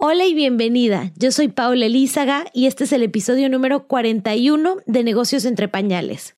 Hola y bienvenida. Yo soy Paula Elízaga y este es el episodio número 41 de Negocios entre Pañales.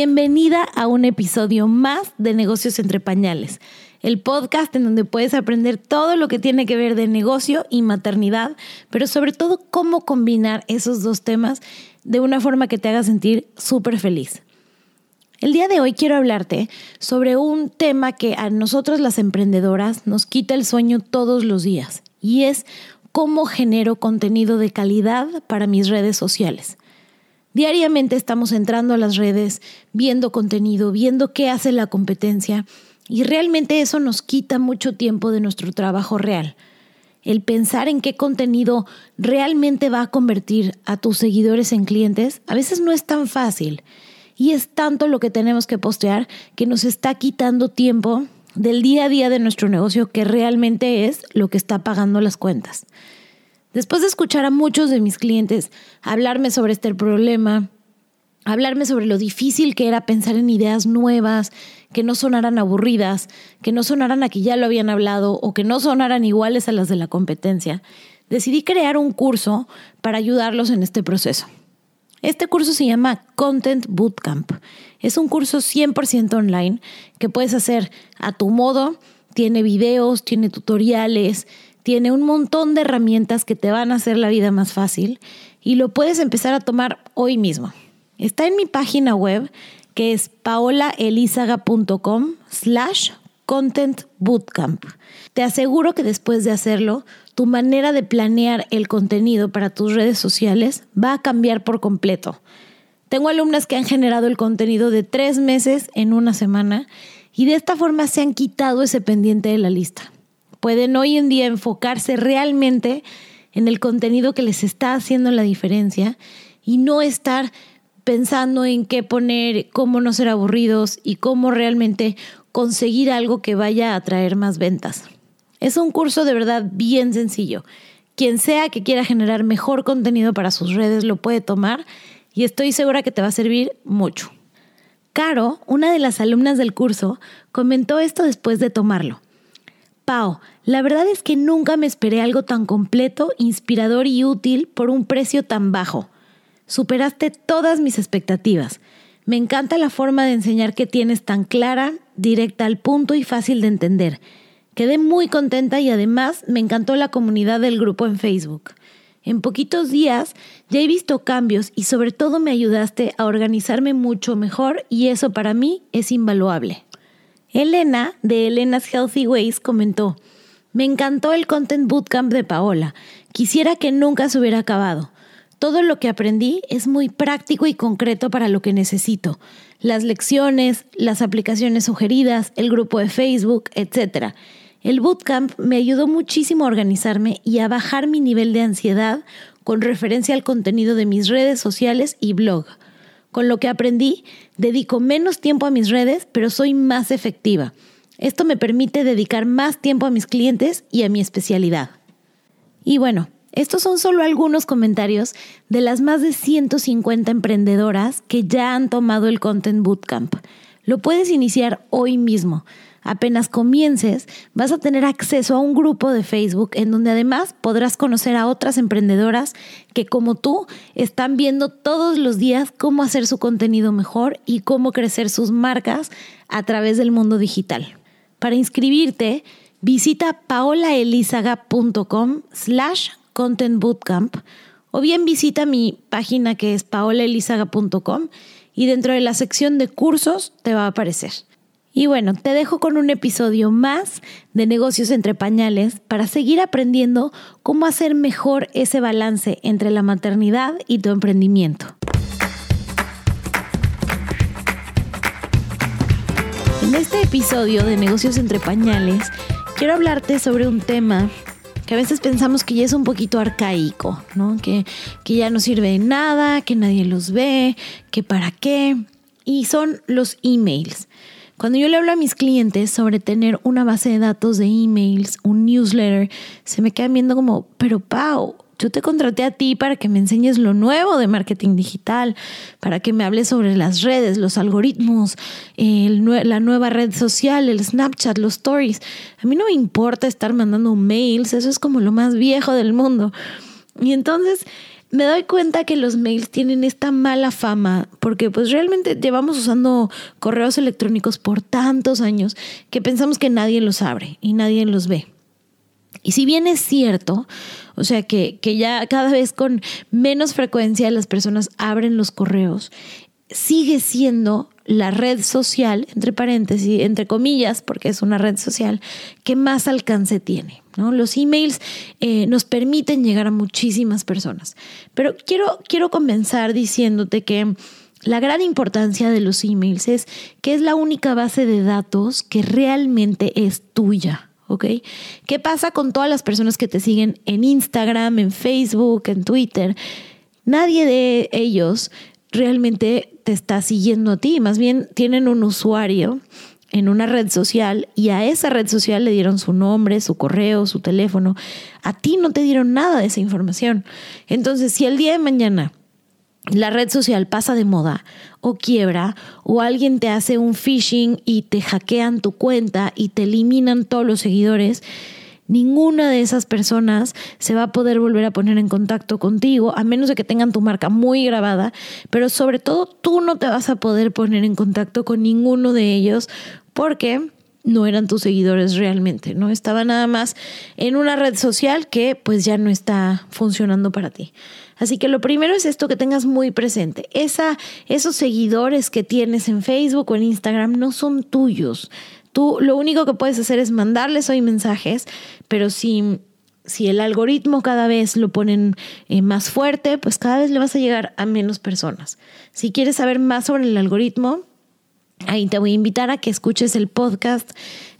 Bienvenida a un episodio más de Negocios entre Pañales, el podcast en donde puedes aprender todo lo que tiene que ver de negocio y maternidad, pero sobre todo cómo combinar esos dos temas de una forma que te haga sentir súper feliz. El día de hoy quiero hablarte sobre un tema que a nosotros las emprendedoras nos quita el sueño todos los días y es cómo genero contenido de calidad para mis redes sociales. Diariamente estamos entrando a las redes, viendo contenido, viendo qué hace la competencia y realmente eso nos quita mucho tiempo de nuestro trabajo real. El pensar en qué contenido realmente va a convertir a tus seguidores en clientes a veces no es tan fácil y es tanto lo que tenemos que postear que nos está quitando tiempo del día a día de nuestro negocio que realmente es lo que está pagando las cuentas. Después de escuchar a muchos de mis clientes hablarme sobre este problema, hablarme sobre lo difícil que era pensar en ideas nuevas, que no sonaran aburridas, que no sonaran a que ya lo habían hablado o que no sonaran iguales a las de la competencia, decidí crear un curso para ayudarlos en este proceso. Este curso se llama Content Bootcamp. Es un curso 100% online que puedes hacer a tu modo. Tiene videos, tiene tutoriales, tiene un montón de herramientas que te van a hacer la vida más fácil y lo puedes empezar a tomar hoy mismo. Está en mi página web que es paolaelizaga.com slash content bootcamp. Te aseguro que después de hacerlo, tu manera de planear el contenido para tus redes sociales va a cambiar por completo. Tengo alumnas que han generado el contenido de tres meses en una semana y de esta forma se han quitado ese pendiente de la lista pueden hoy en día enfocarse realmente en el contenido que les está haciendo la diferencia y no estar pensando en qué poner, cómo no ser aburridos y cómo realmente conseguir algo que vaya a traer más ventas. Es un curso de verdad bien sencillo. Quien sea que quiera generar mejor contenido para sus redes lo puede tomar y estoy segura que te va a servir mucho. Caro, una de las alumnas del curso, comentó esto después de tomarlo. Pau, la verdad es que nunca me esperé algo tan completo, inspirador y útil por un precio tan bajo. Superaste todas mis expectativas. Me encanta la forma de enseñar que tienes tan clara, directa al punto y fácil de entender. Quedé muy contenta y además me encantó la comunidad del grupo en Facebook. En poquitos días ya he visto cambios y sobre todo me ayudaste a organizarme mucho mejor y eso para mí es invaluable. Elena, de Elena's Healthy Ways, comentó, me encantó el Content Bootcamp de Paola. Quisiera que nunca se hubiera acabado. Todo lo que aprendí es muy práctico y concreto para lo que necesito. Las lecciones, las aplicaciones sugeridas, el grupo de Facebook, etc. El bootcamp me ayudó muchísimo a organizarme y a bajar mi nivel de ansiedad con referencia al contenido de mis redes sociales y blog. Con lo que aprendí, dedico menos tiempo a mis redes, pero soy más efectiva. Esto me permite dedicar más tiempo a mis clientes y a mi especialidad. Y bueno, estos son solo algunos comentarios de las más de 150 emprendedoras que ya han tomado el Content Bootcamp. Lo puedes iniciar hoy mismo. Apenas comiences, vas a tener acceso a un grupo de Facebook en donde además podrás conocer a otras emprendedoras que como tú están viendo todos los días cómo hacer su contenido mejor y cómo crecer sus marcas a través del mundo digital. Para inscribirte, visita paolaelizaga.com slash content bootcamp o bien visita mi página que es paolaelizaga.com y dentro de la sección de cursos te va a aparecer. Y bueno, te dejo con un episodio más de negocios entre pañales para seguir aprendiendo cómo hacer mejor ese balance entre la maternidad y tu emprendimiento. En este episodio de negocios entre pañales, quiero hablarte sobre un tema que a veces pensamos que ya es un poquito arcaico, ¿no? Que, que ya no sirve de nada, que nadie los ve, que para qué. Y son los emails. Cuando yo le hablo a mis clientes sobre tener una base de datos de emails, un newsletter, se me quedan viendo como, pero Pau, yo te contraté a ti para que me enseñes lo nuevo de marketing digital, para que me hables sobre las redes, los algoritmos, la nueva red social, el Snapchat, los stories. A mí no me importa estar mandando mails, eso es como lo más viejo del mundo. Y entonces me doy cuenta que los mails tienen esta mala fama porque pues realmente llevamos usando correos electrónicos por tantos años que pensamos que nadie los abre y nadie los ve. Y si bien es cierto, o sea que, que ya cada vez con menos frecuencia las personas abren los correos, sigue siendo la red social, entre paréntesis, entre comillas, porque es una red social, que más alcance tiene. ¿no? Los emails eh, nos permiten llegar a muchísimas personas. Pero quiero, quiero comenzar diciéndote que la gran importancia de los emails es que es la única base de datos que realmente es tuya. ¿ok? ¿Qué pasa con todas las personas que te siguen en Instagram, en Facebook, en Twitter? Nadie de ellos realmente te está siguiendo a ti, más bien tienen un usuario en una red social y a esa red social le dieron su nombre, su correo, su teléfono. A ti no te dieron nada de esa información. Entonces, si el día de mañana la red social pasa de moda o quiebra o alguien te hace un phishing y te hackean tu cuenta y te eliminan todos los seguidores, ninguna de esas personas se va a poder volver a poner en contacto contigo, a menos de que tengan tu marca muy grabada, pero sobre todo tú no te vas a poder poner en contacto con ninguno de ellos porque no eran tus seguidores realmente, ¿no? Estaba nada más en una red social que pues ya no está funcionando para ti. Así que lo primero es esto que tengas muy presente. Esos seguidores que tienes en Facebook o en Instagram no son tuyos. Tú lo único que puedes hacer es mandarles hoy mensajes, pero si, si el algoritmo cada vez lo ponen eh, más fuerte, pues cada vez le vas a llegar a menos personas. Si quieres saber más sobre el algoritmo, Ahí te voy a invitar a que escuches el podcast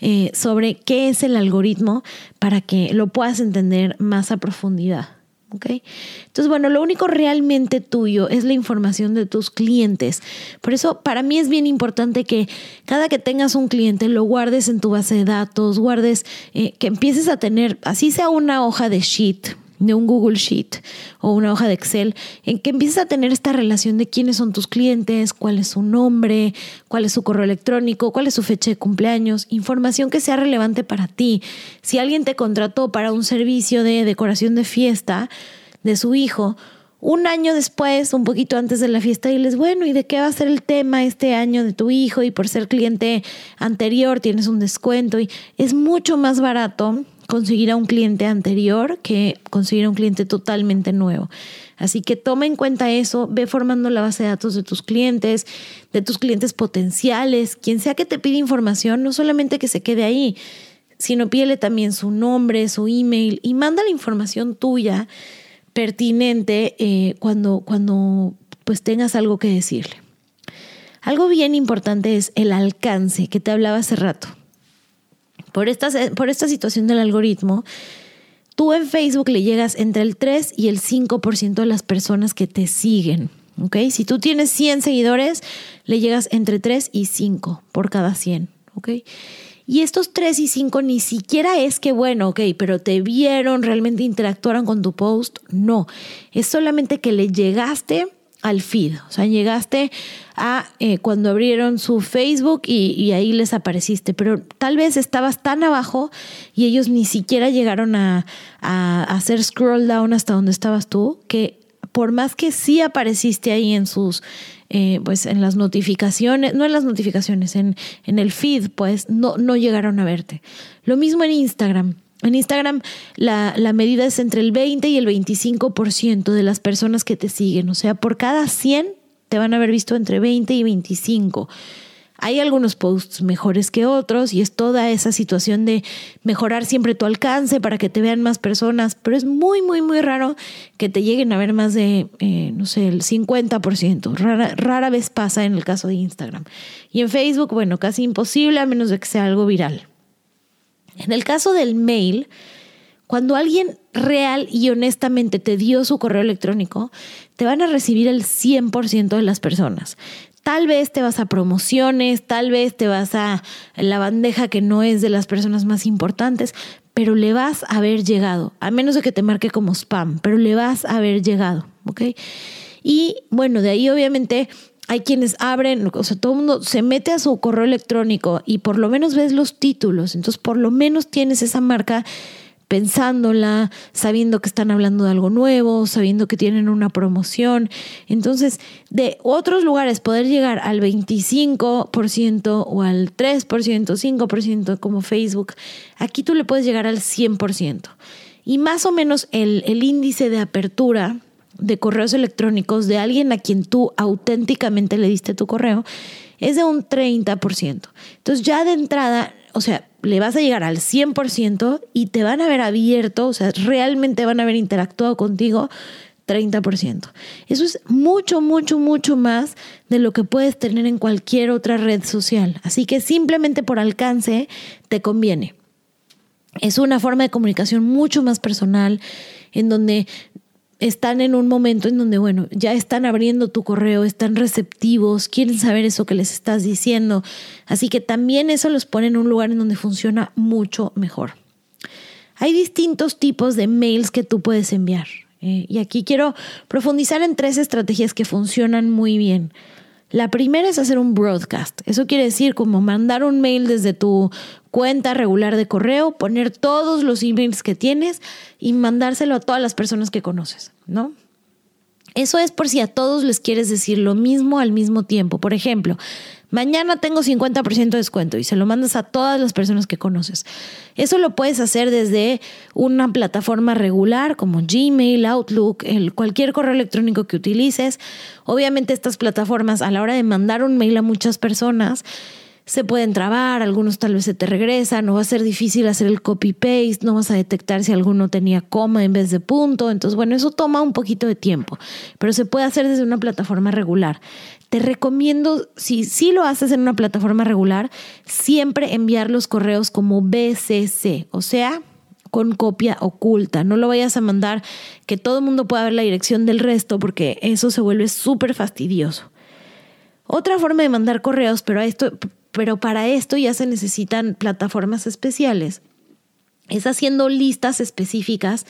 eh, sobre qué es el algoritmo para que lo puedas entender más a profundidad. Entonces, bueno, lo único realmente tuyo es la información de tus clientes. Por eso, para mí es bien importante que cada que tengas un cliente lo guardes en tu base de datos, guardes, eh, que empieces a tener, así sea una hoja de sheet, de un Google Sheet o una hoja de Excel, en que empieces a tener esta relación de quiénes son tus clientes, cuál es su nombre, cuál es su correo electrónico, cuál es su fecha de cumpleaños, información que sea relevante para ti. Si alguien te contrató para un servicio de decoración de fiesta de su hijo, un año después, un poquito antes de la fiesta, diles, bueno, ¿y de qué va a ser el tema este año de tu hijo? Y por ser cliente anterior tienes un descuento y es mucho más barato conseguir a un cliente anterior que conseguir a un cliente totalmente nuevo. Así que toma en cuenta eso, ve formando la base de datos de tus clientes, de tus clientes potenciales, quien sea que te pide información, no solamente que se quede ahí, sino pídele también su nombre, su email y manda la información tuya pertinente eh, cuando, cuando pues tengas algo que decirle. Algo bien importante es el alcance que te hablaba hace rato. Por esta, por esta situación del algoritmo, tú en Facebook le llegas entre el 3 y el 5% de las personas que te siguen. ¿ok? Si tú tienes 100 seguidores, le llegas entre 3 y 5 por cada 100. ¿ok? Y estos 3 y 5 ni siquiera es que, bueno, ok, pero te vieron, realmente interactuaron con tu post. No, es solamente que le llegaste al feed. O sea, llegaste a eh, cuando abrieron su Facebook y, ahí les apareciste, pero tal vez estabas tan abajo y ellos ni siquiera llegaron a, hacer scroll down hasta donde estabas tú, que por más que sí apareciste ahí en sus, eh, pues en las notificaciones, no en las notificaciones, en, en el feed, pues no, no llegaron a verte. Lo mismo en Instagram. En Instagram la, la, medida es entre el 20 y el 25% de las personas que te siguen. O sea, por cada 100 te van a haber visto entre 20 y 25. Hay algunos posts mejores que otros y es toda esa situación de mejorar siempre tu alcance para que te vean más personas, pero es muy, muy, muy raro que te lleguen a ver más de, eh, no sé, el 50%. Rara, rara vez pasa en el caso de Instagram. Y en Facebook, bueno, casi imposible a menos de que sea algo viral. En el caso del mail, Cuando alguien real y honestamente te dio su correo electrónico, te van a recibir el 100% de las personas. Tal vez te vas a promociones, tal vez te vas a la bandeja que no es de las personas más importantes, pero le vas a haber llegado, a menos de que te marque como spam, pero le vas a haber llegado, ¿ok? Y bueno, de ahí obviamente hay quienes abren, o sea, todo el mundo se mete a su correo electrónico y por lo menos ves los títulos, entonces por lo menos tienes esa marca pensándola, sabiendo que están hablando de algo nuevo, sabiendo que tienen una promoción. Entonces, de otros lugares poder llegar al 25% o al 3%, 5% como Facebook, aquí tú le puedes llegar al 100%. Y más o menos el, el índice de apertura de correos electrónicos de alguien a quien tú auténticamente le diste tu correo es de un 30%. Entonces ya de entrada, o sea, le vas a llegar al 100% y te van a ver abierto, o sea, realmente van a haber interactuado contigo 30%. Eso es mucho, mucho, mucho más de lo que puedes tener en cualquier otra red social. Así que simplemente por alcance te conviene. Es una forma de comunicación mucho más personal en donde están en un momento en donde, bueno, ya están abriendo tu correo, están receptivos, quieren saber eso que les estás diciendo. Así que también eso los pone en un lugar en donde funciona mucho mejor. Hay distintos tipos de mails que tú puedes enviar. Eh, y aquí quiero profundizar en tres estrategias que funcionan muy bien. La primera es hacer un broadcast. Eso quiere decir como mandar un mail desde tu cuenta regular de correo, poner todos los emails que tienes y mandárselo a todas las personas que conoces, ¿no? Eso es por si a todos les quieres decir lo mismo al mismo tiempo. Por ejemplo, mañana tengo 50% de descuento y se lo mandas a todas las personas que conoces. Eso lo puedes hacer desde una plataforma regular como Gmail, Outlook, cualquier correo electrónico que utilices. Obviamente estas plataformas a la hora de mandar un mail a muchas personas, se pueden trabar, algunos tal vez se te regresan, no va a ser difícil hacer el copy-paste, no vas a detectar si alguno tenía coma en vez de punto. Entonces, bueno, eso toma un poquito de tiempo, pero se puede hacer desde una plataforma regular. Te recomiendo, si sí lo haces en una plataforma regular, siempre enviar los correos como BCC, o sea, con copia oculta. No lo vayas a mandar que todo el mundo pueda ver la dirección del resto porque eso se vuelve súper fastidioso. Otra forma de mandar correos, pero a esto, pero para esto ya se necesitan plataformas especiales. Es haciendo listas específicas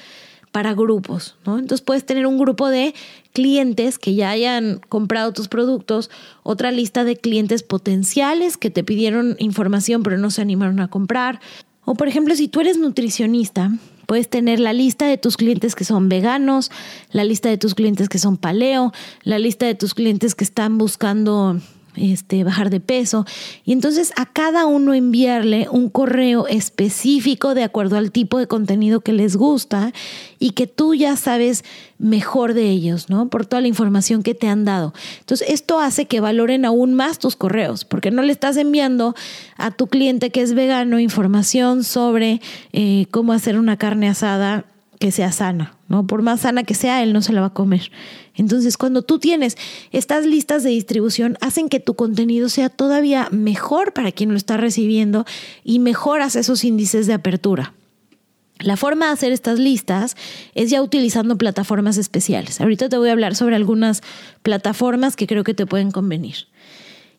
para grupos, ¿no? Entonces puedes tener un grupo de clientes que ya hayan comprado tus productos, otra lista de clientes potenciales que te pidieron información pero no se animaron a comprar. O por ejemplo, si tú eres nutricionista, puedes tener la lista de tus clientes que son veganos, la lista de tus clientes que son paleo, la lista de tus clientes que están buscando este, bajar de peso. Y entonces a cada uno enviarle un correo específico de acuerdo al tipo de contenido que les gusta y que tú ya sabes mejor de ellos, ¿no? Por toda la información que te han dado. Entonces esto hace que valoren aún más tus correos, porque no le estás enviando a tu cliente que es vegano información sobre eh, cómo hacer una carne asada que sea sana, ¿no? Por más sana que sea, él no se la va a comer. Entonces, cuando tú tienes estas listas de distribución, hacen que tu contenido sea todavía mejor para quien lo está recibiendo y mejoras esos índices de apertura. La forma de hacer estas listas es ya utilizando plataformas especiales. Ahorita te voy a hablar sobre algunas plataformas que creo que te pueden convenir.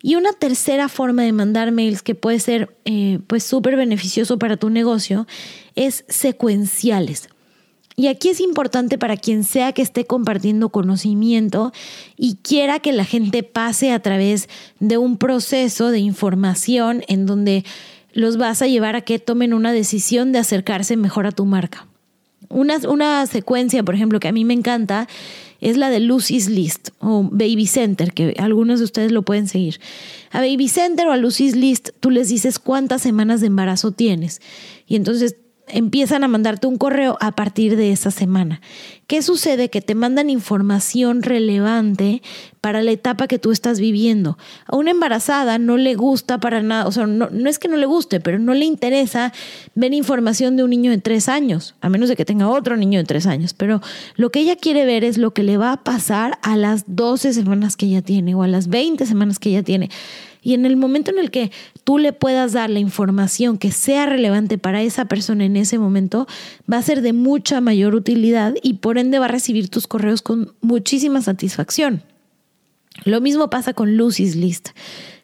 Y una tercera forma de mandar mails que puede ser eh, pues súper beneficioso para tu negocio es secuenciales. Y aquí es importante para quien sea que esté compartiendo conocimiento y quiera que la gente pase a través de un proceso de información en donde los vas a llevar a que tomen una decisión de acercarse mejor a tu marca. Una, una secuencia, por ejemplo, que a mí me encanta es la de Lucy's List o Baby Center, que algunos de ustedes lo pueden seguir. A Baby Center o a Lucy's List tú les dices cuántas semanas de embarazo tienes. Y entonces empiezan a mandarte un correo a partir de esa semana. ¿Qué sucede? Que te mandan información relevante para la etapa que tú estás viviendo. A una embarazada no le gusta para nada, o sea, no, no, es que no le guste, pero no le interesa ver información de un niño de tres años, a menos de que tenga otro niño de tres años. Pero lo que ella quiere ver es lo que le va a pasar a las 12 semanas que ella tiene o a las 20 semanas que ella tiene. Y en el momento en el que tú le puedas dar la información que sea relevante para esa persona en ese momento, va a ser de mucha mayor utilidad y por ende va a recibir tus correos con muchísima satisfacción. Lo mismo pasa con Lucy's List.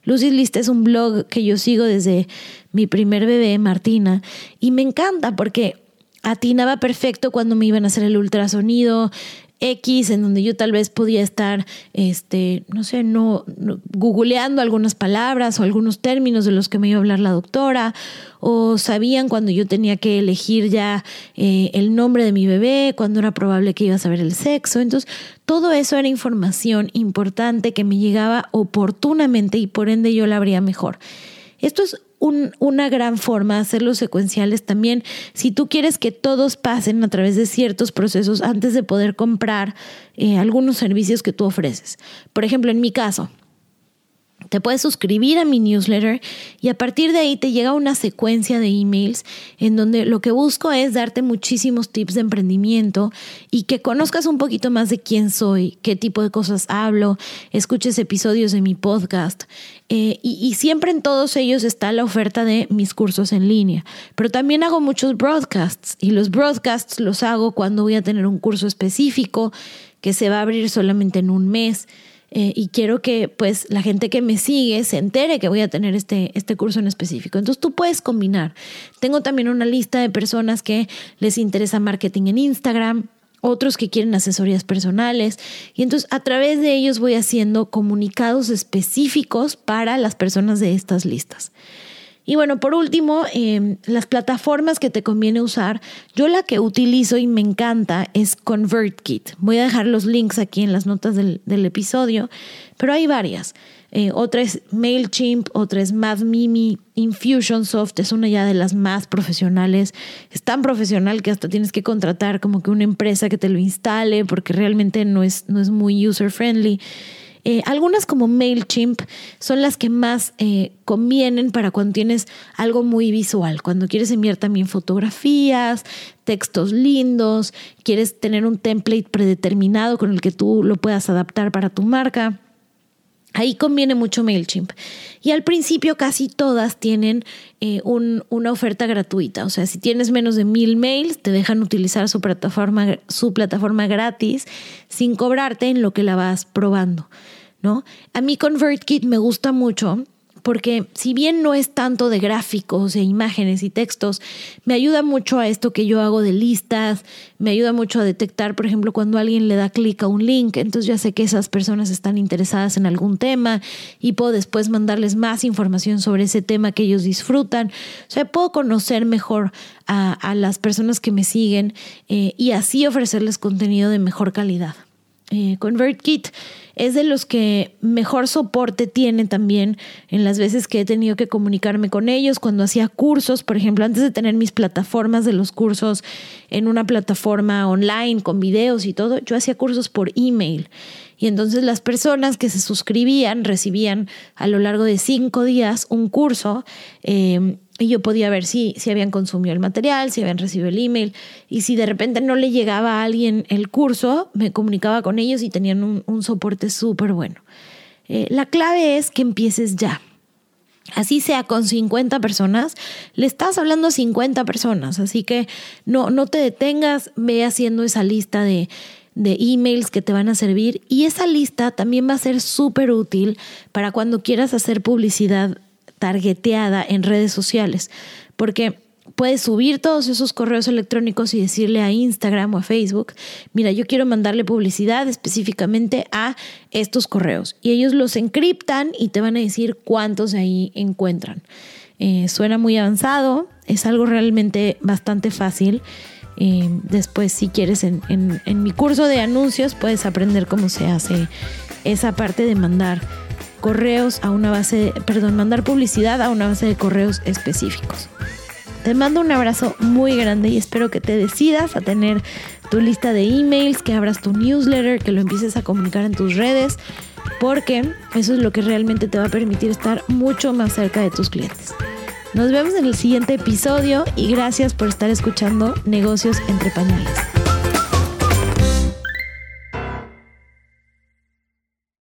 Lucy's List es un blog que yo sigo desde mi primer bebé, Martina, y me encanta porque atinaba perfecto cuando me iban a hacer el ultrasonido, X en donde yo tal vez podía estar, este, no sé, no, googleando algunas palabras o algunos términos de los que me iba a hablar la doctora, o sabían cuando yo tenía que elegir ya eh, el nombre de mi bebé, cuando era probable que iba a saber el sexo. Entonces, todo eso era información importante que me llegaba oportunamente y por ende yo la habría mejor. Esto es una gran forma de hacerlos secuenciales también. Si tú quieres que todos pasen a través de ciertos procesos antes de poder comprar eh, algunos servicios que tú ofreces. Por ejemplo, en mi caso, te puedes suscribir a mi newsletter y a partir de ahí te llega una secuencia de emails en donde lo que busco es darte muchísimos tips de emprendimiento y que conozcas un poquito más de quién soy, qué tipo de cosas hablo, escuches episodios de mi podcast. Eh, y, y siempre en todos ellos está la oferta de mis cursos en línea. Pero también hago muchos broadcasts y los broadcasts los hago cuando voy a tener un curso específico que se va a abrir solamente en un mes. Eh, y quiero que pues la gente que me sigue se entere que voy a tener este, este curso en específico. Entonces tú puedes combinar. Tengo también una lista de personas que les interesa marketing en Instagram, otros que quieren asesorías personales y entonces a través de ellos voy haciendo comunicados específicos para las personas de estas listas. Y bueno, por último, em, las plataformas que te conviene usar. Yo la que utilizo y me encanta es ConvertKit. Voy a dejar los links aquí en las notas del, episodio, pero hay varias. Eh, otra es MailChimp, otra es MathMimi, Infusionsoft es una ya de las más profesionales. Es tan profesional que hasta tienes que contratar como que una empresa que te lo instale porque realmente no es, no es muy user friendly. Eh, algunas como MailChimp son las que más eh, convienen para cuando tienes algo muy visual, cuando quieres enviar también fotografías, textos lindos, quieres tener un template predeterminado con el que tú lo puedas adaptar para tu marca. Ahí conviene mucho MailChimp. Y al principio casi todas tienen eh, una oferta gratuita. O sea, si tienes menos de mil mails, te dejan utilizar su plataforma, su plataforma gratis sin cobrarte en lo que la vas probando. ¿no? A mí ConvertKit me gusta mucho porque si bien no es tanto de gráficos e imágenes y textos, me ayuda mucho a esto que yo hago de listas, me ayuda mucho a detectar, por ejemplo, cuando alguien le da clic a un link, entonces ya sé que esas personas están interesadas en algún tema y puedo después mandarles más información sobre ese tema que ellos disfrutan. O sea, puedo conocer mejor a, las personas que me siguen eh, y así ofrecerles contenido de mejor calidad. Eh, ConvertKit es de los que mejor soporte tiene también en las veces que he tenido que comunicarme con ellos, cuando hacía cursos, por ejemplo, antes de tener mis plataformas de los cursos en una plataforma online con videos y todo, yo hacía cursos por email. Y entonces las personas que se suscribían recibían a lo largo de cinco días un curso eh, y yo podía ver si, si habían consumido el material, si habían recibido el email. Y si de repente no le llegaba a alguien el curso, me comunicaba con ellos y tenían un, soporte súper bueno. Eh, la clave es que empieces ya. Así sea con 50 personas, le estás hablando a 50 personas. Así que no, no te detengas, ve haciendo esa lista de, de emails que te van a servir. Y esa lista también va a ser súper útil para cuando quieras hacer publicidad targeteada en redes sociales, porque puedes subir todos esos correos electrónicos y decirle a Instagram o a Facebook, mira, yo quiero mandarle publicidad específicamente a estos correos. Y ellos los encriptan y te van a decir cuántos ahí encuentran. Eh, suena muy avanzado, es algo realmente bastante fácil. Eh, después, si quieres, en, en mi curso de anuncios puedes aprender cómo se hace esa parte de mandar correos a una base, perdón, mandar publicidad a una base de correos específicos. Te mando un abrazo muy grande y espero que te decidas a tener tu lista de emails, que abras tu newsletter, que lo empieces a comunicar en tus redes, porque eso es lo que realmente te va a permitir estar mucho más cerca de tus clientes. Nos vemos en el siguiente episodio y gracias por estar escuchando Negocios entre Pañales.